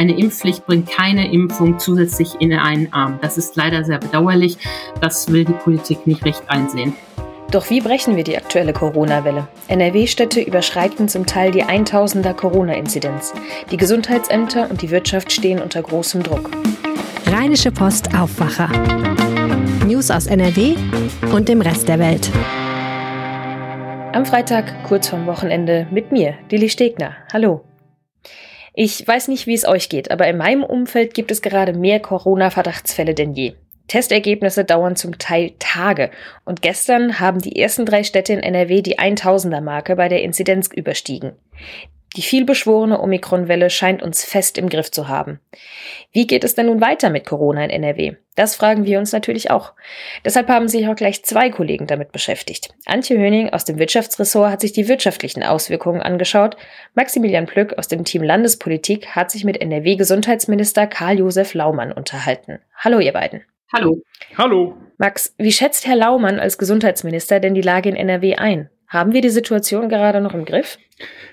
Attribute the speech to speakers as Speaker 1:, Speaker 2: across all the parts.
Speaker 1: Eine Impfpflicht bringt keine Impfung zusätzlich in einen Arm. Das ist leider sehr bedauerlich. Das will die Politik nicht recht einsehen.
Speaker 2: Doch wie brechen wir die aktuelle Corona-Welle? NRW-Städte überschreiten zum Teil die 1000er Corona-Inzidenz. Die Gesundheitsämter und die Wirtschaft stehen unter großem Druck.
Speaker 3: Rheinische Post Aufwacher. News aus NRW und dem Rest der Welt.
Speaker 2: Am Freitag, kurz vorm Wochenende, mit mir, Lili Stegner. Hallo. Ich weiß nicht, wie es euch geht, aber in meinem Umfeld gibt es gerade mehr Corona-Verdachtsfälle denn je. Testergebnisse dauern zum Teil Tage. Und gestern haben die ersten drei Städte in NRW die 1000er-Marke bei der Inzidenz überstiegen. Die vielbeschworene Omikron-Welle scheint uns fest im Griff zu haben. Wie geht es denn nun weiter mit Corona in NRW? Das fragen wir uns natürlich auch. Deshalb haben sich auch gleich zwei Kollegen damit beschäftigt. Antje Höning aus dem Wirtschaftsressort hat sich die wirtschaftlichen Auswirkungen angeschaut. Maximilian Plück aus dem Team Landespolitik hat sich mit NRW-Gesundheitsminister Karl-Josef Laumann unterhalten. Hallo, ihr beiden.
Speaker 1: Hallo.
Speaker 4: Hallo.
Speaker 2: Max, wie schätzt Herr Laumann als Gesundheitsminister denn die Lage in NRW ein? Haben wir die Situation gerade noch im Griff?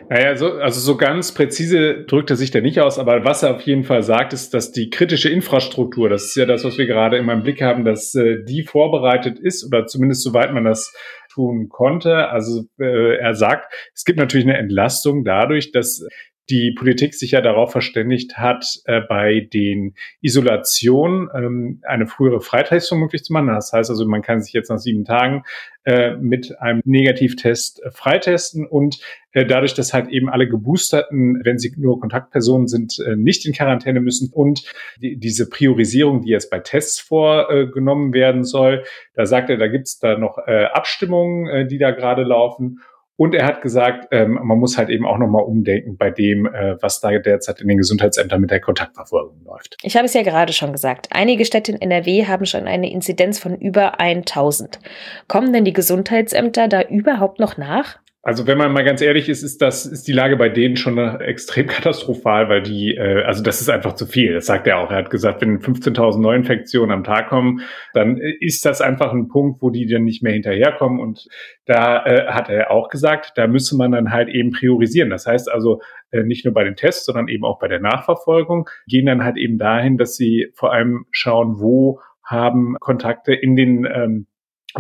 Speaker 4: Naja, so, also so ganz präzise drückt er sich da nicht aus, aber was er auf jeden Fall sagt, ist, dass die kritische Infrastruktur, das ist ja das, was wir gerade immer im Blick haben, dass äh, die vorbereitet ist oder zumindest soweit man das tun konnte. Also äh, er sagt, es gibt natürlich eine Entlastung dadurch, dass die Politik sich ja darauf verständigt hat, äh, bei den Isolationen ähm, eine frühere Freitestung möglich zu machen. Das heißt also, man kann sich jetzt nach sieben Tagen äh, mit einem Negativtest äh, freitesten und äh, dadurch, dass halt eben alle Geboosterten, wenn sie nur Kontaktpersonen sind, äh, nicht in Quarantäne müssen und die, diese Priorisierung, die jetzt bei Tests vorgenommen werden soll, da sagt er, da gibt's da noch äh, Abstimmungen, die da gerade laufen. Und er hat gesagt, ähm, man muss halt eben auch nochmal umdenken bei dem, äh, was da derzeit in den Gesundheitsämtern mit der Kontaktverfolgung läuft.
Speaker 2: Ich habe es ja gerade schon gesagt. Einige Städte in NRW haben schon eine Inzidenz von über 1000. Kommen denn die Gesundheitsämter da überhaupt noch nach?
Speaker 4: Also wenn man mal ganz ehrlich ist, ist das ist die Lage bei denen schon extrem katastrophal, weil die äh, also das ist einfach zu viel. Das sagt er auch. Er hat gesagt, wenn 15.000 Neuinfektionen am Tag kommen, dann ist das einfach ein Punkt, wo die dann nicht mehr hinterherkommen. Und da äh, hat er auch gesagt, da müsse man dann halt eben priorisieren. Das heißt also äh, nicht nur bei den Tests, sondern eben auch bei der Nachverfolgung gehen dann halt eben dahin, dass sie vor allem schauen, wo haben Kontakte in den ähm,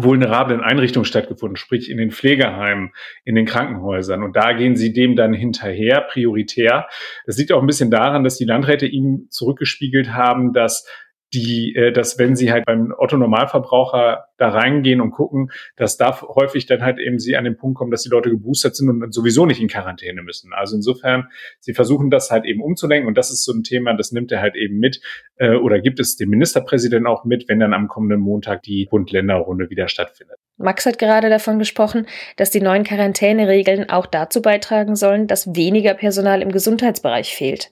Speaker 4: vulnerablen Einrichtungen stattgefunden, sprich in den Pflegeheimen, in den Krankenhäusern. Und da gehen sie dem dann hinterher, prioritär. Das liegt auch ein bisschen daran, dass die Landräte ihm zurückgespiegelt haben, dass die, äh, dass wenn sie halt beim Otto Normalverbraucher da reingehen und gucken, dass da häufig dann halt eben sie an den Punkt kommen, dass die Leute geboostert sind und sowieso nicht in Quarantäne müssen. Also insofern, sie versuchen das halt eben umzulenken und das ist so ein Thema, das nimmt er halt eben mit äh, oder gibt es dem Ministerpräsidenten auch mit, wenn dann am kommenden Montag die Bund-Länder-Runde wieder stattfindet.
Speaker 2: Max hat gerade davon gesprochen, dass die neuen Quarantäneregeln auch dazu beitragen sollen, dass weniger Personal im Gesundheitsbereich fehlt.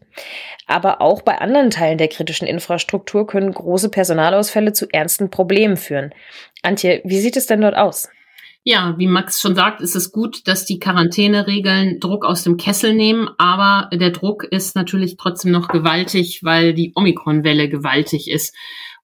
Speaker 2: Aber auch bei anderen Teilen der kritischen Infrastruktur können große Personalausfälle zu ernsten Problemen führen. Antje, wie sieht es denn dort aus?
Speaker 1: Ja, wie Max schon sagt, ist es gut, dass die Quarantäneregeln Druck aus dem Kessel nehmen, aber der Druck ist natürlich trotzdem noch gewaltig, weil die Omikron-Welle gewaltig ist.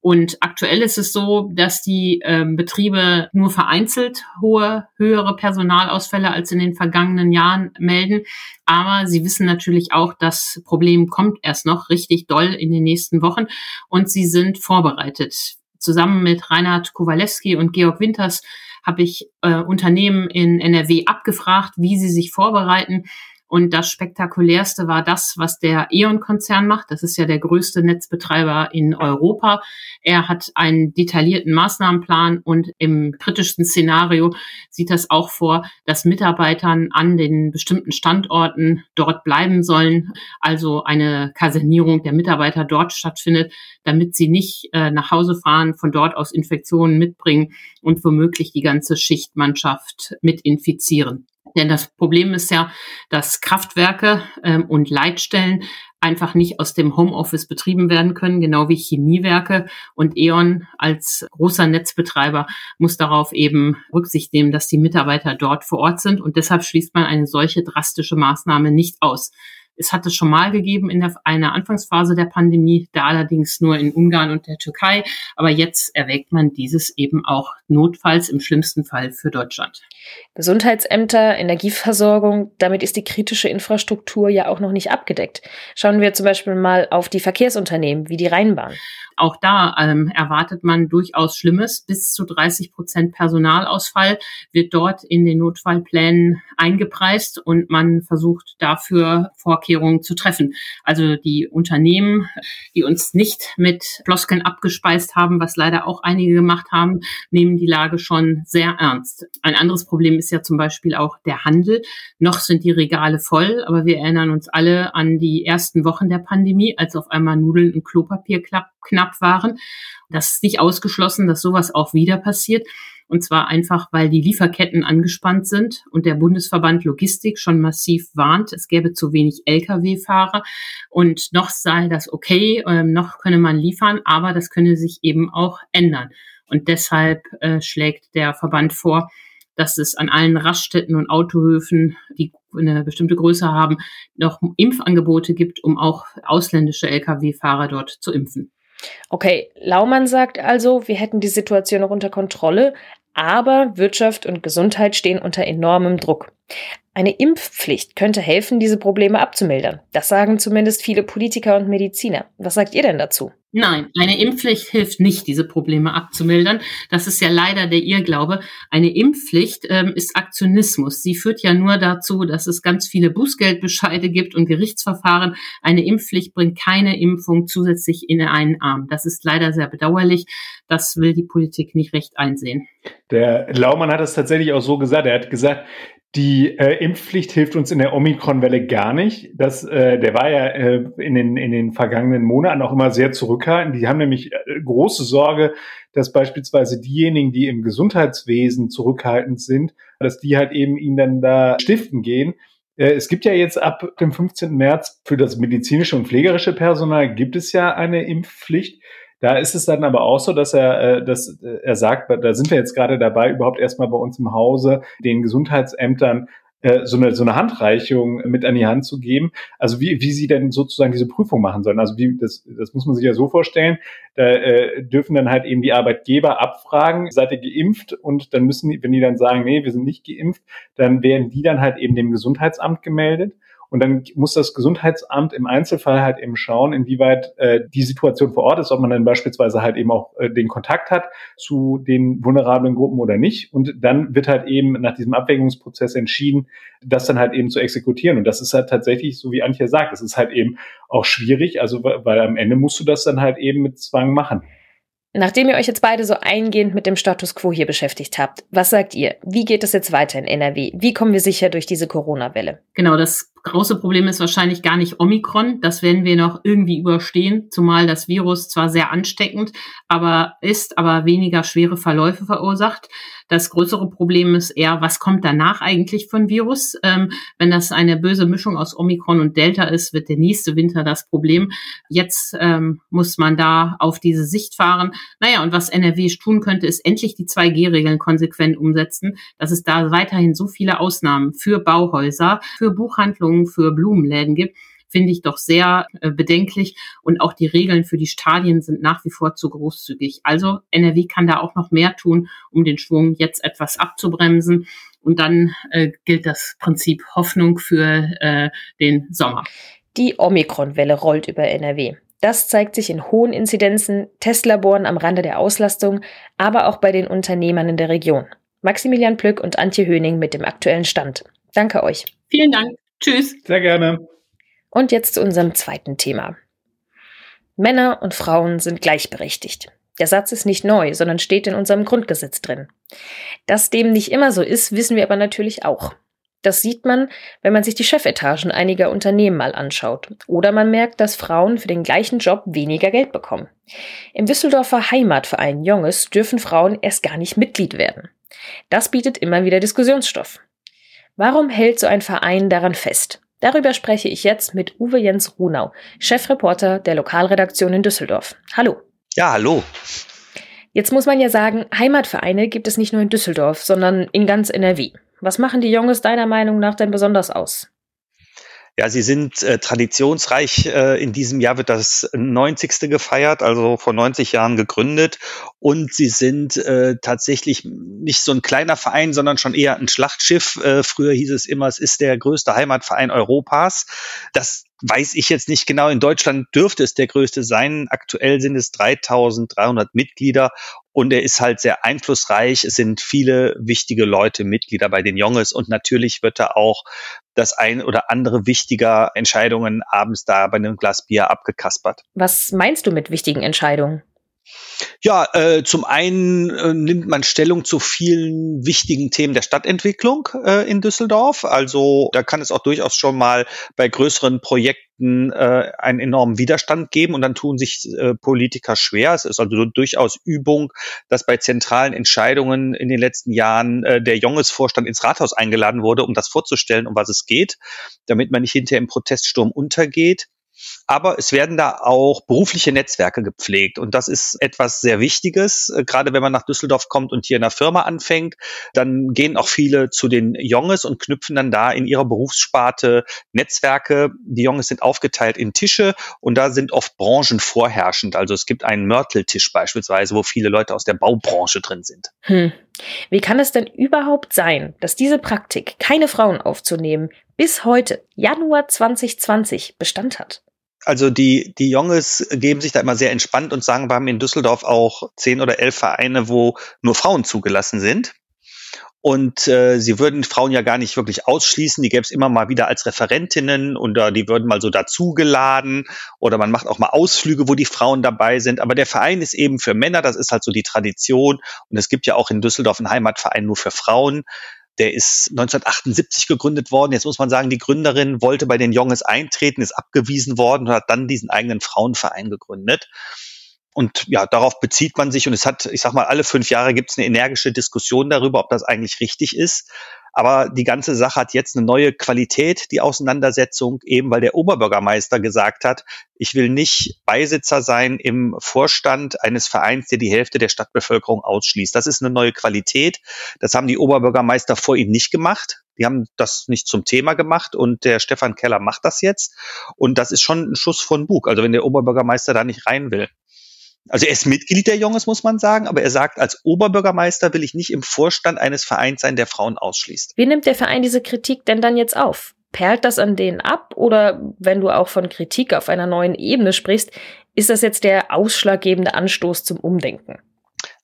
Speaker 1: Und aktuell ist es so, dass die ähm, Betriebe nur vereinzelt hohe, höhere Personalausfälle als in den vergangenen Jahren melden. Aber sie wissen natürlich auch, das Problem kommt erst noch richtig doll in den nächsten Wochen und sie sind vorbereitet. Zusammen mit Reinhard Kowalewski und Georg Winters habe ich äh, Unternehmen in NRW abgefragt, wie sie sich vorbereiten. Und das spektakulärste war das, was der E.ON-Konzern macht. Das ist ja der größte Netzbetreiber in Europa. Er hat einen detaillierten Maßnahmenplan und im kritischsten Szenario sieht das auch vor, dass Mitarbeitern an den bestimmten Standorten dort bleiben sollen. Also eine Kasernierung der Mitarbeiter dort stattfindet, damit sie nicht äh, nach Hause fahren, von dort aus Infektionen mitbringen und womöglich die ganze Schichtmannschaft mit infizieren. Denn das Problem ist ja, dass Kraftwerke ähm, und Leitstellen einfach nicht aus dem Homeoffice betrieben werden können, genau wie Chemiewerke. Und E.ON als großer Netzbetreiber muss darauf eben Rücksicht nehmen, dass die Mitarbeiter dort vor Ort sind. Und deshalb schließt man eine solche drastische Maßnahme nicht aus. Es hat es schon mal gegeben in der, einer Anfangsphase der Pandemie, da allerdings nur in Ungarn und der Türkei. Aber jetzt erwägt man dieses eben auch notfalls im schlimmsten Fall für Deutschland.
Speaker 2: Gesundheitsämter, Energieversorgung, damit ist die kritische Infrastruktur ja auch noch nicht abgedeckt. Schauen wir zum Beispiel mal auf die Verkehrsunternehmen wie die Rheinbahn.
Speaker 1: Auch da ähm, erwartet man durchaus Schlimmes. Bis zu 30 Prozent Personalausfall wird dort in den Notfallplänen eingepreist und man versucht dafür Vorkehrungen zu treffen. Also die Unternehmen, die uns nicht mit Floskeln abgespeist haben, was leider auch einige gemacht haben, nehmen die Lage schon sehr ernst. Ein anderes Problem ist ja zum Beispiel auch der Handel. Noch sind die Regale voll, aber wir erinnern uns alle an die ersten Wochen der Pandemie, als auf einmal Nudeln und Klopapier knapp knapp waren. Das ist nicht ausgeschlossen, dass sowas auch wieder passiert. Und zwar einfach, weil die Lieferketten angespannt sind und der Bundesverband Logistik schon massiv warnt, es gäbe zu wenig Lkw-Fahrer und noch sei das okay, äh, noch könne man liefern, aber das könne sich eben auch ändern. Und deshalb äh, schlägt der Verband vor, dass es an allen Raststätten und Autohöfen, die eine bestimmte Größe haben, noch Impfangebote gibt, um auch ausländische Lkw-Fahrer dort zu impfen.
Speaker 2: Okay, Laumann sagt also, wir hätten die Situation noch unter Kontrolle, aber Wirtschaft und Gesundheit stehen unter enormem Druck. Eine Impfpflicht könnte helfen, diese Probleme abzumildern. Das sagen zumindest viele Politiker und Mediziner. Was sagt ihr denn dazu?
Speaker 1: Nein, eine Impfpflicht hilft nicht, diese Probleme abzumildern. Das ist ja leider der Irrglaube. Eine Impfpflicht ähm, ist Aktionismus. Sie führt ja nur dazu, dass es ganz viele Bußgeldbescheide gibt und Gerichtsverfahren. Eine Impfpflicht bringt keine Impfung zusätzlich in einen Arm. Das ist leider sehr bedauerlich. Das will die Politik nicht recht einsehen.
Speaker 4: Der Laumann hat es tatsächlich auch so gesagt. Er hat gesagt, die äh, Impfpflicht hilft uns in der Omikron-Welle gar nicht. Das, äh, der war ja äh, in, den, in den vergangenen Monaten auch immer sehr zurückhaltend. Die haben nämlich äh, große Sorge, dass beispielsweise diejenigen, die im Gesundheitswesen zurückhaltend sind, dass die halt eben ihnen dann da stiften gehen. Äh, es gibt ja jetzt ab dem 15. März für das medizinische und pflegerische Personal gibt es ja eine Impfpflicht. Da ist es dann aber auch so, dass er, äh, dass äh, er sagt, da sind wir jetzt gerade dabei, überhaupt erstmal bei uns im Hause den Gesundheitsämtern äh, so eine, so eine Handreichung mit an die Hand zu geben. Also wie, wie sie denn sozusagen diese Prüfung machen sollen. Also wie, das, das muss man sich ja so vorstellen. Da äh, dürfen dann halt eben die Arbeitgeber abfragen, seid ihr geimpft? Und dann müssen die, wenn die dann sagen, nee, wir sind nicht geimpft, dann werden die dann halt eben dem Gesundheitsamt gemeldet. Und dann muss das Gesundheitsamt im Einzelfall halt eben schauen, inwieweit äh, die Situation vor Ort ist, ob man dann beispielsweise halt eben auch äh, den Kontakt hat zu den vulnerablen Gruppen oder nicht. Und dann wird halt eben nach diesem Abwägungsprozess entschieden, das dann halt eben zu exekutieren. Und das ist halt tatsächlich, so wie Antje sagt, es ist halt eben auch schwierig, also weil am Ende musst du das dann halt eben mit Zwang machen.
Speaker 2: Nachdem ihr euch jetzt beide so eingehend mit dem Status quo hier beschäftigt habt, was sagt ihr? Wie geht es jetzt weiter in NRW? Wie kommen wir sicher durch diese Corona-Welle?
Speaker 1: Genau, das große Problem ist wahrscheinlich gar nicht Omikron. Das werden wir noch irgendwie überstehen, zumal das Virus zwar sehr ansteckend, aber ist, aber weniger schwere Verläufe verursacht. Das größere Problem ist eher, was kommt danach eigentlich von Virus? Ähm, wenn das eine böse Mischung aus Omikron und Delta ist, wird der nächste Winter das Problem. Jetzt ähm, muss man da auf diese Sicht fahren. Naja, und was NRW tun könnte, ist endlich die 2G-Regeln konsequent umsetzen, dass es da weiterhin so viele Ausnahmen für Bauhäuser, für Buchhandlungen, für Blumenläden gibt finde ich doch sehr äh, bedenklich. Und auch die Regeln für die Stadien sind nach wie vor zu großzügig. Also NRW kann da auch noch mehr tun, um den Schwung jetzt etwas abzubremsen. Und dann äh, gilt das Prinzip Hoffnung für äh, den Sommer.
Speaker 2: Die Omikron-Welle rollt über NRW. Das zeigt sich in hohen Inzidenzen, Testlaboren am Rande der Auslastung, aber auch bei den Unternehmern in der Region. Maximilian Plück und Antje Höning mit dem aktuellen Stand. Danke euch.
Speaker 1: Vielen Dank. Tschüss.
Speaker 4: Sehr gerne.
Speaker 2: Und jetzt zu unserem zweiten Thema. Männer und Frauen sind gleichberechtigt. Der Satz ist nicht neu, sondern steht in unserem Grundgesetz drin. Dass dem nicht immer so ist, wissen wir aber natürlich auch. Das sieht man, wenn man sich die Chefetagen einiger Unternehmen mal anschaut. Oder man merkt, dass Frauen für den gleichen Job weniger Geld bekommen. Im Düsseldorfer Heimatverein Jonges dürfen Frauen erst gar nicht Mitglied werden. Das bietet immer wieder Diskussionsstoff. Warum hält so ein Verein daran fest? Darüber spreche ich jetzt mit Uwe Jens Runau, Chefreporter der Lokalredaktion in Düsseldorf. Hallo.
Speaker 5: Ja, hallo.
Speaker 2: Jetzt muss man ja sagen, Heimatvereine gibt es nicht nur in Düsseldorf, sondern in ganz NRW. Was machen die Jungs deiner Meinung nach denn besonders aus?
Speaker 5: Ja, sie sind äh, traditionsreich. Äh, in diesem Jahr wird das 90. gefeiert, also vor 90 Jahren gegründet. Und sie sind äh, tatsächlich nicht so ein kleiner Verein, sondern schon eher ein Schlachtschiff. Äh, früher hieß es immer, es ist der größte Heimatverein Europas. Das weiß ich jetzt nicht genau. In Deutschland dürfte es der größte sein. Aktuell sind es 3300 Mitglieder und er ist halt sehr einflussreich. Es sind viele wichtige Leute Mitglieder bei den Junges und natürlich wird er auch das ein oder andere wichtiger Entscheidungen abends da bei einem Glas Bier abgekaspert.
Speaker 2: Was meinst du mit wichtigen Entscheidungen?
Speaker 5: Ja, äh, zum einen äh, nimmt man Stellung zu vielen wichtigen Themen der Stadtentwicklung äh, in Düsseldorf. Also da kann es auch durchaus schon mal bei größeren Projekten äh, einen enormen Widerstand geben und dann tun sich äh, Politiker schwer. Es ist also durchaus Übung, dass bei zentralen Entscheidungen in den letzten Jahren äh, der Jonges-Vorstand ins Rathaus eingeladen wurde, um das vorzustellen, um was es geht, damit man nicht hinterher im Proteststurm untergeht. Aber es werden da auch berufliche Netzwerke gepflegt. Und das ist etwas sehr Wichtiges. Äh, gerade wenn man nach Düsseldorf kommt und hier in einer Firma anfängt, dann gehen auch viele zu den Jonges und knüpfen dann da in ihrer Berufssparte Netzwerke. Die Jonges sind aufgeteilt in Tische und da sind oft Branchen vorherrschend. Also es gibt einen Mörteltisch beispielsweise, wo viele Leute aus der Baubranche drin sind.
Speaker 2: Hm. Wie kann es denn überhaupt sein, dass diese Praktik, keine Frauen aufzunehmen, bis heute, Januar 2020, Bestand hat?
Speaker 5: Also die, die Junges geben sich da immer sehr entspannt und sagen, wir haben in Düsseldorf auch zehn oder elf Vereine, wo nur Frauen zugelassen sind. Und äh, sie würden Frauen ja gar nicht wirklich ausschließen. Die gäbe es immer mal wieder als Referentinnen oder die würden mal so dazugeladen oder man macht auch mal Ausflüge, wo die Frauen dabei sind. Aber der Verein ist eben für Männer, das ist halt so die Tradition. Und es gibt ja auch in Düsseldorf einen Heimatverein nur für Frauen. Der ist 1978 gegründet worden. Jetzt muss man sagen, die Gründerin wollte bei den Jonges eintreten, ist abgewiesen worden und hat dann diesen eigenen Frauenverein gegründet. Und ja, darauf bezieht man sich und es hat, ich sag mal, alle fünf Jahre gibt es eine energische Diskussion darüber, ob das eigentlich richtig ist. Aber die ganze Sache hat jetzt eine neue Qualität, die Auseinandersetzung, eben weil der Oberbürgermeister gesagt hat, ich will nicht Beisitzer sein im Vorstand eines Vereins, der die Hälfte der Stadtbevölkerung ausschließt. Das ist eine neue Qualität. Das haben die Oberbürgermeister vor ihm nicht gemacht. Die haben das nicht zum Thema gemacht und der Stefan Keller macht das jetzt. Und das ist schon ein Schuss von Bug. Also wenn der Oberbürgermeister da nicht rein will. Also er ist Mitglied der Junges, muss man sagen, aber er sagt, als Oberbürgermeister will ich nicht im Vorstand eines Vereins sein, der Frauen ausschließt.
Speaker 2: Wie nimmt der Verein diese Kritik denn dann jetzt auf? Perlt das an denen ab? Oder wenn du auch von Kritik auf einer neuen Ebene sprichst, ist das jetzt der ausschlaggebende Anstoß zum Umdenken?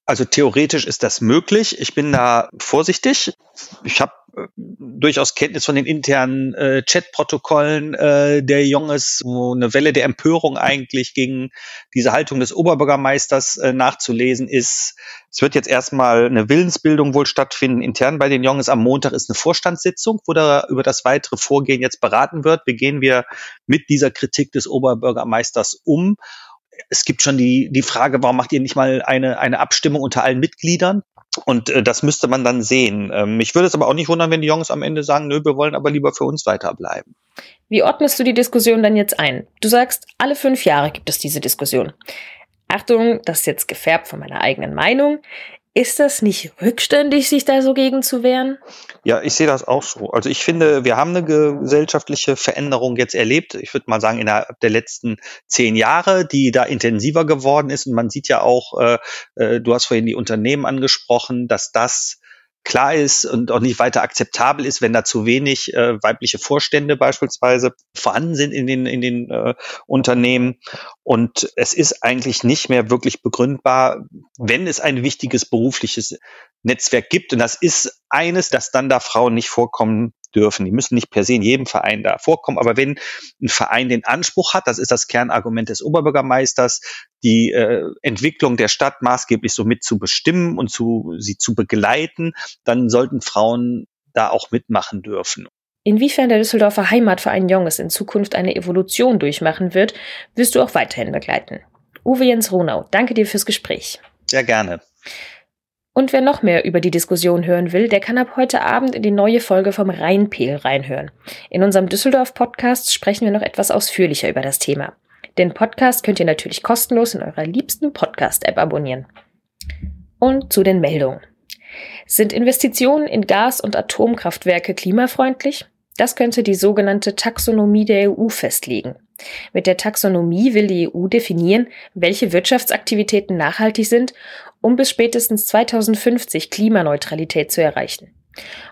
Speaker 5: Also theoretisch ist das möglich. Ich bin da vorsichtig. Ich habe durchaus Kenntnis von den internen äh, Chatprotokollen äh, der Junges, wo eine Welle der Empörung eigentlich gegen diese Haltung des Oberbürgermeisters äh, nachzulesen ist. Es wird jetzt erstmal eine Willensbildung wohl stattfinden intern bei den Junges. Am Montag ist eine Vorstandssitzung, wo da über das weitere Vorgehen jetzt beraten wird. Wie gehen wir mit dieser Kritik des Oberbürgermeisters um? es gibt schon die, die Frage, warum macht ihr nicht mal eine, eine Abstimmung unter allen Mitgliedern? Und äh, das müsste man dann sehen. Ähm, ich würde es aber auch nicht wundern, wenn die Jungs am Ende sagen, nö, wir wollen aber lieber für uns weiterbleiben.
Speaker 2: Wie ordnest du die Diskussion dann jetzt ein? Du sagst, alle fünf Jahre gibt es diese Diskussion. Achtung, das ist jetzt gefärbt von meiner eigenen Meinung. Ist das nicht rückständig, sich da so gegen zu wehren?
Speaker 5: Ja, ich sehe das auch so. Also ich finde, wir haben eine gesellschaftliche Veränderung jetzt erlebt. Ich würde mal sagen, innerhalb der letzten zehn Jahre, die da intensiver geworden ist. Und man sieht ja auch, äh, äh du hast vorhin die Unternehmen angesprochen, dass das klar ist und auch nicht weiter akzeptabel ist, wenn da zu wenig äh, weibliche Vorstände beispielsweise vorhanden sind in den, in den äh, Unternehmen. Und es ist eigentlich nicht mehr wirklich begründbar, wenn es ein wichtiges berufliches Netzwerk gibt. Und das ist eines, dass dann da Frauen nicht vorkommen dürfen. Die müssen nicht per se in jedem Verein da vorkommen, aber wenn ein Verein den Anspruch hat, das ist das Kernargument des Oberbürgermeisters, die äh, Entwicklung der Stadt maßgeblich so mit zu bestimmen und zu, sie zu begleiten, dann sollten Frauen da auch mitmachen dürfen.
Speaker 2: Inwiefern der Düsseldorfer Heimatverein Jonges in Zukunft eine Evolution durchmachen wird, wirst du auch weiterhin begleiten. Uwe Jens Ronau, danke dir fürs Gespräch.
Speaker 5: Sehr gerne.
Speaker 2: Und wer noch mehr über die Diskussion hören will, der kann ab heute Abend in die neue Folge vom Rheinpegel reinhören. In unserem Düsseldorf-Podcast sprechen wir noch etwas ausführlicher über das Thema. Den Podcast könnt ihr natürlich kostenlos in eurer liebsten Podcast-App abonnieren. Und zu den Meldungen. Sind Investitionen in Gas- und Atomkraftwerke klimafreundlich? Das könnte die sogenannte Taxonomie der EU festlegen. Mit der Taxonomie will die EU definieren, welche Wirtschaftsaktivitäten nachhaltig sind, um bis spätestens 2050 Klimaneutralität zu erreichen.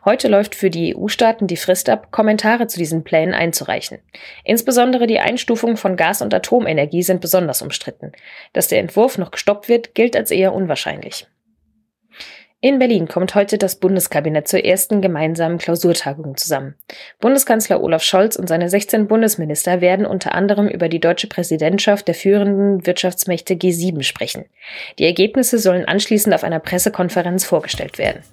Speaker 2: Heute läuft für die EU-Staaten die Frist ab, Kommentare zu diesen Plänen einzureichen. Insbesondere die Einstufung von Gas- und Atomenergie sind besonders umstritten. Dass der Entwurf noch gestoppt wird, gilt als eher unwahrscheinlich. In Berlin kommt heute das Bundeskabinett zur ersten gemeinsamen Klausurtagung zusammen. Bundeskanzler Olaf Scholz und seine 16 Bundesminister werden unter anderem über die deutsche Präsidentschaft der führenden Wirtschaftsmächte G7 sprechen. Die Ergebnisse sollen anschließend auf einer Pressekonferenz vorgestellt werden.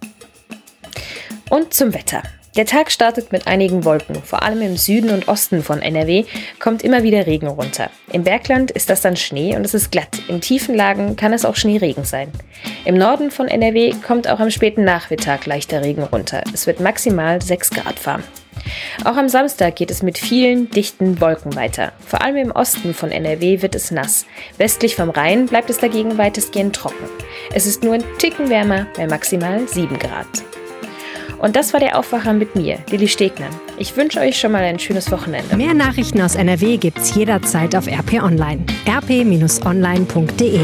Speaker 2: Und zum Wetter. Der Tag startet mit einigen Wolken. Vor allem im Süden und Osten von NRW kommt immer wieder Regen runter. Im Bergland ist das dann Schnee und es ist glatt. In tiefen Lagen kann es auch Schneeregen sein. Im Norden von NRW kommt auch am späten Nachmittag leichter Regen runter. Es wird maximal 6 Grad warm. Auch am Samstag geht es mit vielen dichten Wolken weiter. Vor allem im Osten von NRW wird es nass. Westlich vom Rhein bleibt es dagegen weitestgehend trocken. Es ist nur ein Ticken wärmer bei maximal 7 Grad. Und das war der Aufwacher mit mir, Lilly Stegner. Ich wünsche euch schon mal ein schönes Wochenende.
Speaker 3: Mehr Nachrichten aus NRW gibt's jederzeit auf RP Online. rp-online.de